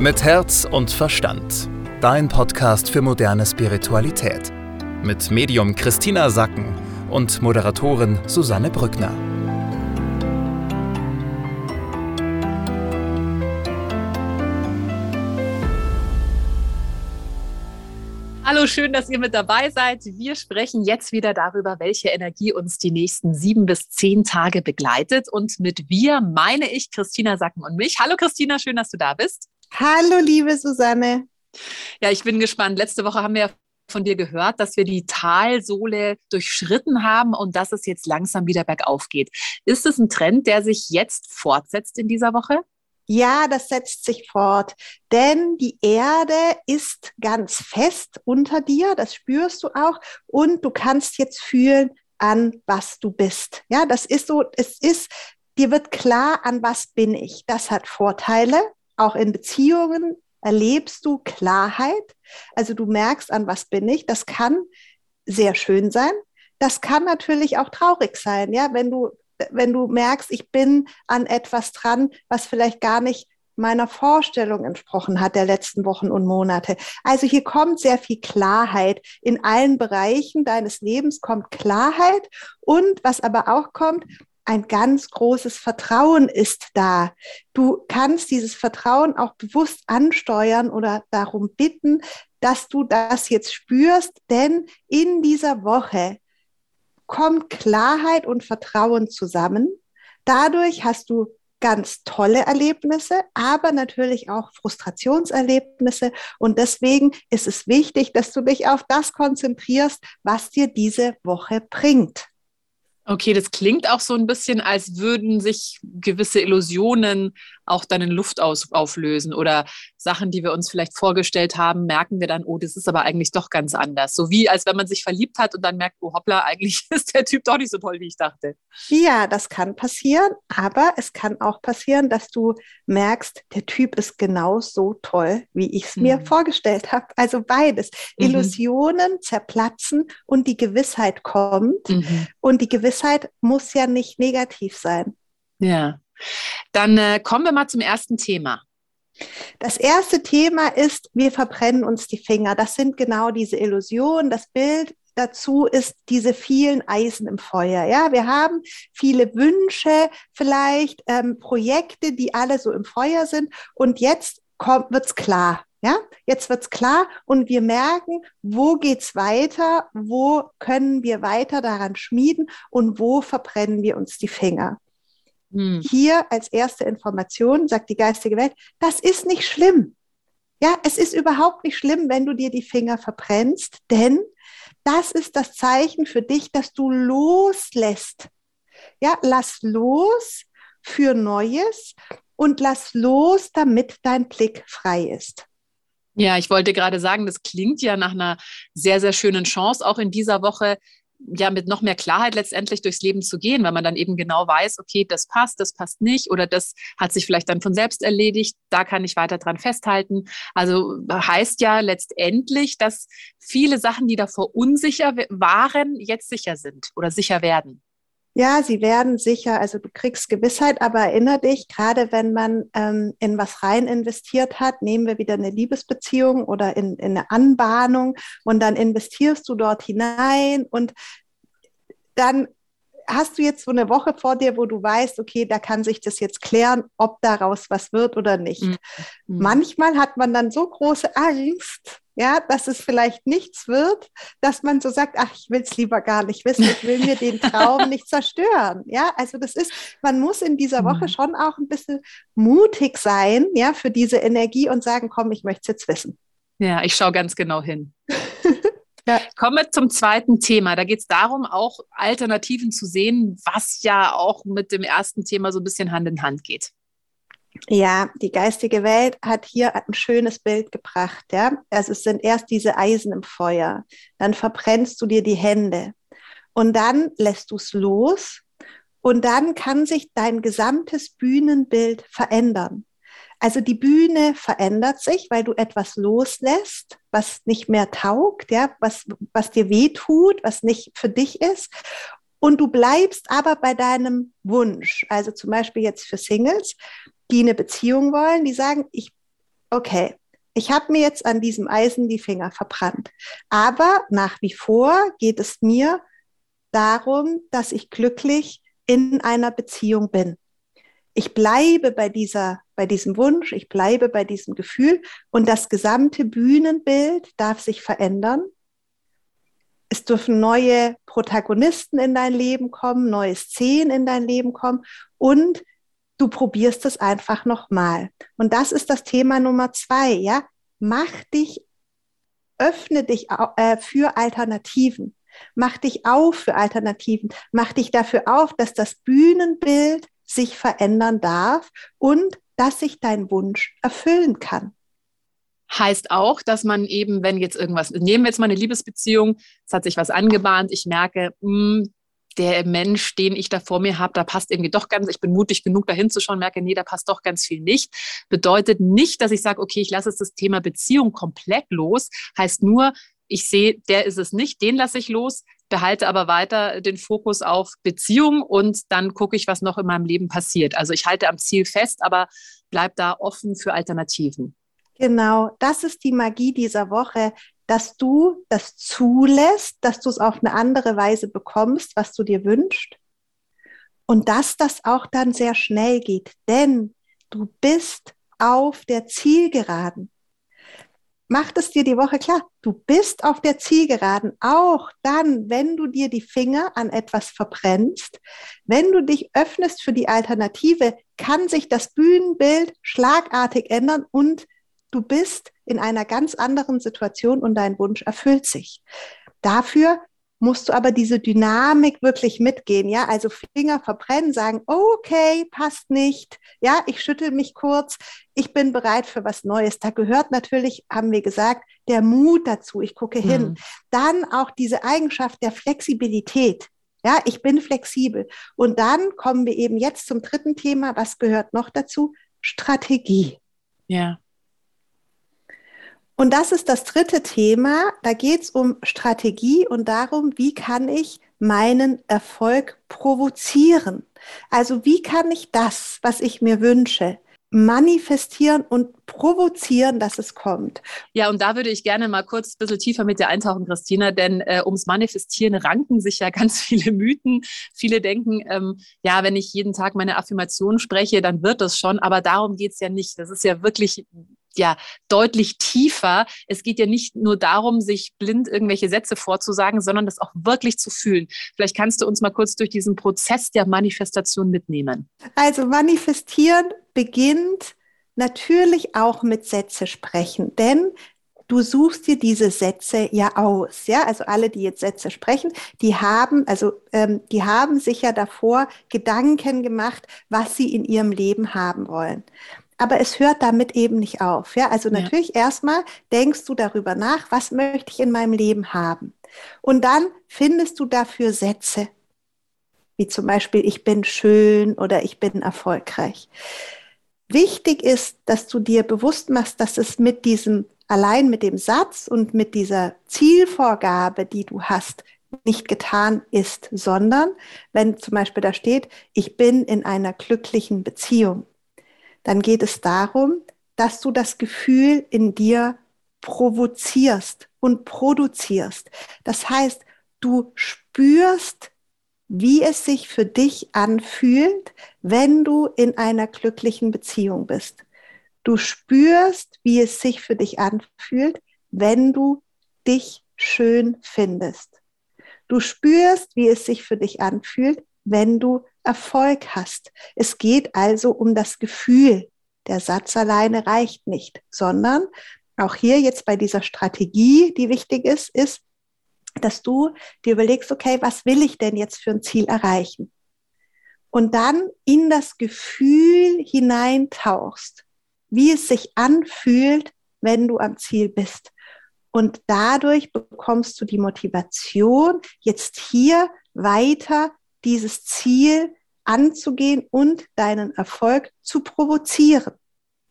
Mit Herz und Verstand. Dein Podcast für moderne Spiritualität. Mit Medium Christina Sacken und Moderatorin Susanne Brückner. Hallo, schön, dass ihr mit dabei seid. Wir sprechen jetzt wieder darüber, welche Energie uns die nächsten sieben bis zehn Tage begleitet. Und mit wir meine ich Christina Sacken und mich. Hallo Christina, schön, dass du da bist. Hallo, liebe Susanne. Ja, ich bin gespannt. Letzte Woche haben wir ja von dir gehört, dass wir die Talsohle durchschritten haben und dass es jetzt langsam wieder bergauf geht. Ist es ein Trend, der sich jetzt fortsetzt in dieser Woche? Ja, das setzt sich fort, denn die Erde ist ganz fest unter dir, das spürst du auch, und du kannst jetzt fühlen, an was du bist. Ja, das ist so, es ist, dir wird klar, an was bin ich. Das hat Vorteile, auch in Beziehungen erlebst du Klarheit. Also du merkst, an was bin ich. Das kann sehr schön sein. Das kann natürlich auch traurig sein, ja, wenn du wenn du merkst, ich bin an etwas dran, was vielleicht gar nicht meiner Vorstellung entsprochen hat der letzten Wochen und Monate. Also hier kommt sehr viel Klarheit. In allen Bereichen deines Lebens kommt Klarheit und was aber auch kommt, ein ganz großes Vertrauen ist da. Du kannst dieses Vertrauen auch bewusst ansteuern oder darum bitten, dass du das jetzt spürst, denn in dieser Woche kommt Klarheit und Vertrauen zusammen. Dadurch hast du ganz tolle Erlebnisse, aber natürlich auch Frustrationserlebnisse. Und deswegen ist es wichtig, dass du dich auf das konzentrierst, was dir diese Woche bringt. Okay, das klingt auch so ein bisschen, als würden sich gewisse Illusionen auch dann in Luft aus, auflösen oder Sachen, die wir uns vielleicht vorgestellt haben, merken wir dann, oh, das ist aber eigentlich doch ganz anders. So wie als wenn man sich verliebt hat und dann merkt, oh hoppla, eigentlich ist der Typ doch nicht so toll, wie ich dachte. Ja, das kann passieren, aber es kann auch passieren, dass du merkst, der Typ ist genau so toll, wie ich es mhm. mir vorgestellt habe. Also beides. Mhm. Illusionen zerplatzen und die Gewissheit kommt. Mhm. Und die Gewissheit muss ja nicht negativ sein. Ja. Dann äh, kommen wir mal zum ersten Thema. Das erste Thema ist, wir verbrennen uns die Finger. Das sind genau diese Illusionen. Das Bild dazu ist diese vielen Eisen im Feuer. Ja, wir haben viele Wünsche, vielleicht ähm, Projekte, die alle so im Feuer sind. Und jetzt wird es klar. Ja, jetzt wird's klar und wir merken, wo geht's weiter, wo können wir weiter daran schmieden und wo verbrennen wir uns die Finger. Hm. Hier als erste Information sagt die geistige Welt, das ist nicht schlimm. Ja, es ist überhaupt nicht schlimm, wenn du dir die Finger verbrennst, denn das ist das Zeichen für dich, dass du loslässt. Ja, lass los für Neues und lass los, damit dein Blick frei ist. Ja, ich wollte gerade sagen, das klingt ja nach einer sehr, sehr schönen Chance, auch in dieser Woche ja mit noch mehr Klarheit letztendlich durchs Leben zu gehen, weil man dann eben genau weiß, okay, das passt, das passt nicht oder das hat sich vielleicht dann von selbst erledigt, da kann ich weiter dran festhalten. Also heißt ja letztendlich, dass viele Sachen, die davor unsicher waren, jetzt sicher sind oder sicher werden. Ja, sie werden sicher, also du kriegst Gewissheit, aber erinnere dich, gerade wenn man ähm, in was rein investiert hat, nehmen wir wieder eine Liebesbeziehung oder in, in eine Anbahnung und dann investierst du dort hinein und dann hast du jetzt so eine Woche vor dir, wo du weißt, okay, da kann sich das jetzt klären, ob daraus was wird oder nicht. Mhm. Manchmal hat man dann so große Angst, ja, dass es vielleicht nichts wird, dass man so sagt, ach, ich will es lieber gar nicht wissen, ich will mir den Traum nicht zerstören. Ja, also das ist, man muss in dieser Woche mhm. schon auch ein bisschen mutig sein, ja, für diese Energie und sagen, komm, ich möchte es jetzt wissen. Ja, ich schaue ganz genau hin. Ja. Kommen wir zum zweiten Thema. Da geht es darum, auch Alternativen zu sehen, was ja auch mit dem ersten Thema so ein bisschen Hand in Hand geht. Ja, die geistige Welt hat hier ein schönes Bild gebracht. Ja? Also es sind erst diese Eisen im Feuer, dann verbrennst du dir die Hände und dann lässt du es los und dann kann sich dein gesamtes Bühnenbild verändern. Also die Bühne verändert sich, weil du etwas loslässt, was nicht mehr taugt, ja, was, was dir weh tut, was nicht für dich ist. Und du bleibst aber bei deinem Wunsch. Also zum Beispiel jetzt für Singles, die eine Beziehung wollen, die sagen, ich okay, ich habe mir jetzt an diesem Eisen die Finger verbrannt, aber nach wie vor geht es mir darum, dass ich glücklich in einer Beziehung bin. Ich bleibe bei dieser, bei diesem Wunsch, ich bleibe bei diesem Gefühl und das gesamte Bühnenbild darf sich verändern. Es dürfen neue Protagonisten in dein Leben kommen, neue Szenen in dein Leben kommen und du probierst es einfach nochmal. Und das ist das Thema Nummer zwei, ja. Mach dich, öffne dich äh, für Alternativen. Mach dich auf für Alternativen. Mach dich dafür auf, dass das Bühnenbild sich verändern darf und dass sich dein Wunsch erfüllen kann. Heißt auch, dass man eben, wenn jetzt irgendwas, nehmen wir jetzt mal eine Liebesbeziehung, es hat sich was angebahnt, ich merke, mh, hm, der Mensch, den ich da vor mir habe, da passt irgendwie doch ganz, ich bin mutig genug, da hinzuschauen, merke, nee, da passt doch ganz viel nicht. Bedeutet nicht, dass ich sage, okay, ich lasse jetzt das Thema Beziehung komplett los. Heißt nur, ich sehe, der ist es nicht, den lasse ich los, behalte aber weiter den Fokus auf Beziehung und dann gucke ich, was noch in meinem Leben passiert. Also ich halte am Ziel fest, aber bleib da offen für Alternativen. Genau, das ist die Magie dieser Woche, dass du das zulässt, dass du es auf eine andere Weise bekommst, was du dir wünschst. Und dass das auch dann sehr schnell geht, denn du bist auf der Zielgeraden. Macht es dir die Woche klar, du bist auf der Zielgeraden, auch dann, wenn du dir die Finger an etwas verbrennst, wenn du dich öffnest für die Alternative, kann sich das Bühnenbild schlagartig ändern und du bist in einer ganz anderen Situation und dein Wunsch erfüllt sich. Dafür musst du aber diese Dynamik wirklich mitgehen, ja, also Finger verbrennen, sagen, okay, passt nicht, ja, ich schüttel mich kurz, ich bin bereit für was Neues. Da gehört natürlich, haben wir gesagt, der Mut dazu, ich gucke hin. Mhm. Dann auch diese Eigenschaft der Flexibilität. Ja, ich bin flexibel. Und dann kommen wir eben jetzt zum dritten Thema. Was gehört noch dazu? Strategie. Ja. Und das ist das dritte Thema. Da geht es um Strategie und darum, wie kann ich meinen Erfolg provozieren. Also wie kann ich das, was ich mir wünsche, manifestieren und provozieren, dass es kommt. Ja, und da würde ich gerne mal kurz ein bisschen tiefer mit dir eintauchen, Christina, denn äh, ums Manifestieren ranken sich ja ganz viele Mythen. Viele denken, ähm, ja, wenn ich jeden Tag meine Affirmation spreche, dann wird das schon, aber darum geht es ja nicht. Das ist ja wirklich ja deutlich tiefer. Es geht ja nicht nur darum, sich blind irgendwelche Sätze vorzusagen, sondern das auch wirklich zu fühlen. Vielleicht kannst du uns mal kurz durch diesen Prozess der Manifestation mitnehmen. Also manifestieren beginnt natürlich auch mit Sätze sprechen, denn du suchst dir diese Sätze ja aus, ja. Also alle, die jetzt Sätze sprechen, die haben, also ähm, die haben sich ja davor Gedanken gemacht, was sie in ihrem Leben haben wollen aber es hört damit eben nicht auf. Ja, also natürlich ja. erstmal denkst du darüber nach, was möchte ich in meinem Leben haben? Und dann findest du dafür Sätze, wie zum Beispiel, ich bin schön oder ich bin erfolgreich. Wichtig ist, dass du dir bewusst machst, dass es mit diesem, allein mit dem Satz und mit dieser Zielvorgabe, die du hast, nicht getan ist, sondern wenn zum Beispiel da steht, ich bin in einer glücklichen Beziehung, dann geht es darum, dass du das Gefühl in dir provozierst und produzierst. Das heißt, du spürst, wie es sich für dich anfühlt, wenn du in einer glücklichen Beziehung bist. Du spürst, wie es sich für dich anfühlt, wenn du dich schön findest. Du spürst, wie es sich für dich anfühlt, wenn du Erfolg hast. Es geht also um das Gefühl. Der Satz alleine reicht nicht, sondern auch hier jetzt bei dieser Strategie, die wichtig ist, ist, dass du dir überlegst, okay, was will ich denn jetzt für ein Ziel erreichen? Und dann in das Gefühl hineintauchst, wie es sich anfühlt, wenn du am Ziel bist. Und dadurch bekommst du die Motivation, jetzt hier weiter dieses Ziel anzugehen und deinen Erfolg zu provozieren.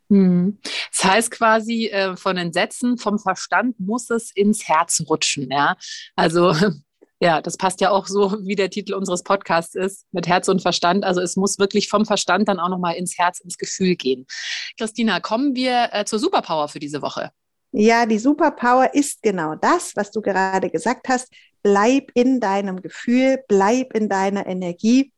Hm. Das heißt quasi äh, von den Sätzen vom Verstand muss es ins Herz rutschen, ja. Also Ja, das passt ja auch so, wie der Titel unseres Podcasts ist, mit Herz und Verstand. Also es muss wirklich vom Verstand dann auch nochmal ins Herz, ins Gefühl gehen. Christina, kommen wir äh, zur Superpower für diese Woche. Ja, die Superpower ist genau das, was du gerade gesagt hast. Bleib in deinem Gefühl, bleib in deiner Energie,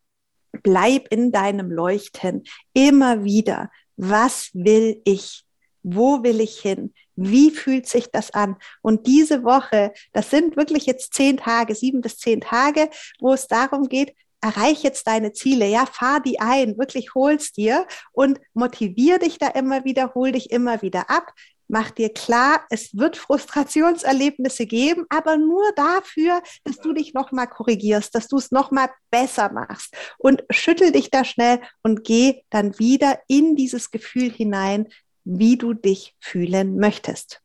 bleib in deinem Leuchten. Immer wieder. Was will ich? Wo will ich hin? Wie fühlt sich das an? Und diese Woche, das sind wirklich jetzt zehn Tage, sieben bis zehn Tage, wo es darum geht, erreich jetzt deine Ziele, ja, fahr die ein, wirklich hol's dir und motivier dich da immer wieder, hol dich immer wieder ab. Mach dir klar, es wird Frustrationserlebnisse geben, aber nur dafür, dass du dich nochmal korrigierst, dass du es nochmal besser machst und schüttel dich da schnell und geh dann wieder in dieses Gefühl hinein, wie du dich fühlen möchtest.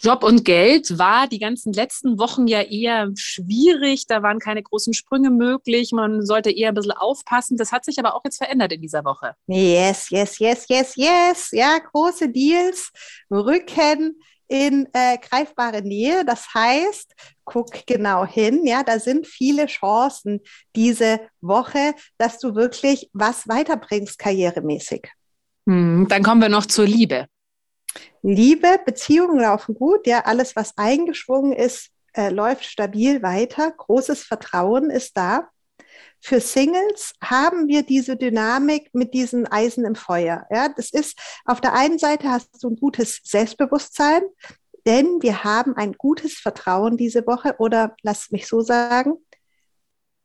Job und Geld war die ganzen letzten Wochen ja eher schwierig. Da waren keine großen Sprünge möglich. Man sollte eher ein bisschen aufpassen. Das hat sich aber auch jetzt verändert in dieser Woche. Yes, yes, yes, yes, yes. Ja, große Deals rücken in äh, greifbare Nähe. Das heißt, guck genau hin. Ja, da sind viele Chancen diese Woche, dass du wirklich was weiterbringst karrieremäßig. Hm, dann kommen wir noch zur Liebe. Liebe, Beziehungen laufen gut, ja, alles, was eingeschwungen ist, äh, läuft stabil weiter. Großes Vertrauen ist da. Für Singles haben wir diese Dynamik mit diesen Eisen im Feuer. Ja, das ist auf der einen Seite hast du ein gutes Selbstbewusstsein, denn wir haben ein gutes Vertrauen diese Woche oder lass mich so sagen,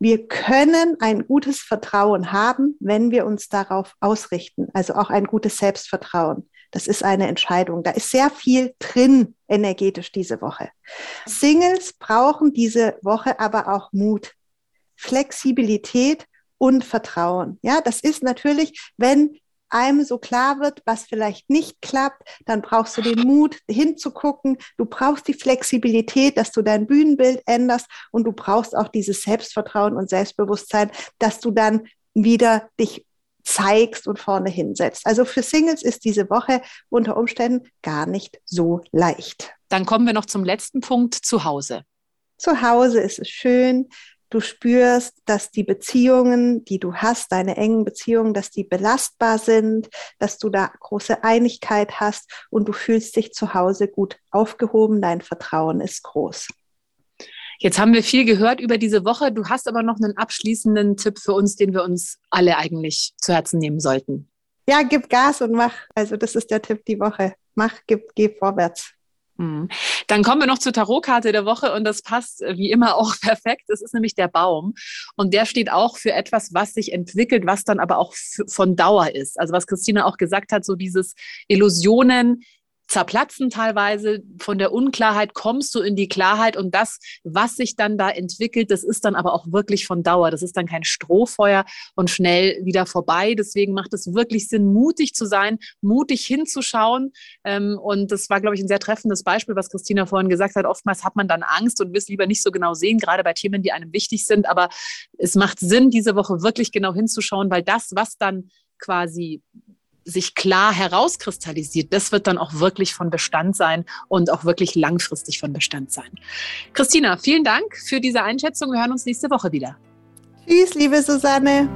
wir können ein gutes Vertrauen haben, wenn wir uns darauf ausrichten, also auch ein gutes Selbstvertrauen. Das ist eine Entscheidung. Da ist sehr viel drin energetisch diese Woche. Singles brauchen diese Woche aber auch Mut, Flexibilität und Vertrauen. Ja, das ist natürlich, wenn einem so klar wird, was vielleicht nicht klappt, dann brauchst du den Mut hinzugucken. Du brauchst die Flexibilität, dass du dein Bühnenbild änderst und du brauchst auch dieses Selbstvertrauen und Selbstbewusstsein, dass du dann wieder dich zeigst und vorne hinsetzt. Also für Singles ist diese Woche unter Umständen gar nicht so leicht. Dann kommen wir noch zum letzten Punkt, zu Hause. Zu Hause ist es schön. Du spürst, dass die Beziehungen, die du hast, deine engen Beziehungen, dass die belastbar sind, dass du da große Einigkeit hast und du fühlst dich zu Hause gut aufgehoben. Dein Vertrauen ist groß. Jetzt haben wir viel gehört über diese Woche. Du hast aber noch einen abschließenden Tipp für uns, den wir uns alle eigentlich zu Herzen nehmen sollten. Ja, gib Gas und mach. Also das ist der Tipp die Woche. Mach, gib, geh vorwärts. Hm. Dann kommen wir noch zur Tarotkarte der Woche und das passt äh, wie immer auch perfekt. Das ist nämlich der Baum und der steht auch für etwas, was sich entwickelt, was dann aber auch von Dauer ist. Also was Christina auch gesagt hat, so dieses Illusionen zerplatzen teilweise. Von der Unklarheit kommst du in die Klarheit und das, was sich dann da entwickelt, das ist dann aber auch wirklich von Dauer. Das ist dann kein Strohfeuer und schnell wieder vorbei. Deswegen macht es wirklich Sinn, mutig zu sein, mutig hinzuschauen. Ähm, und das war, glaube ich, ein sehr treffendes Beispiel, was Christina vorhin gesagt hat. Oftmals hat man dann Angst und will es lieber nicht so genau sehen, gerade bei Themen, die einem wichtig sind. Aber es macht Sinn, diese Woche wirklich genau hinzuschauen, weil das, was dann quasi sich klar herauskristallisiert, das wird dann auch wirklich von Bestand sein und auch wirklich langfristig von Bestand sein. Christina, vielen Dank für diese Einschätzung. Wir hören uns nächste Woche wieder. Tschüss, liebe Susanne.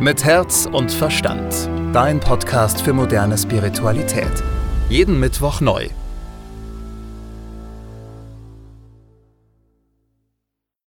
Mit Herz und Verstand. Dein Podcast für moderne Spiritualität. Jeden Mittwoch neu.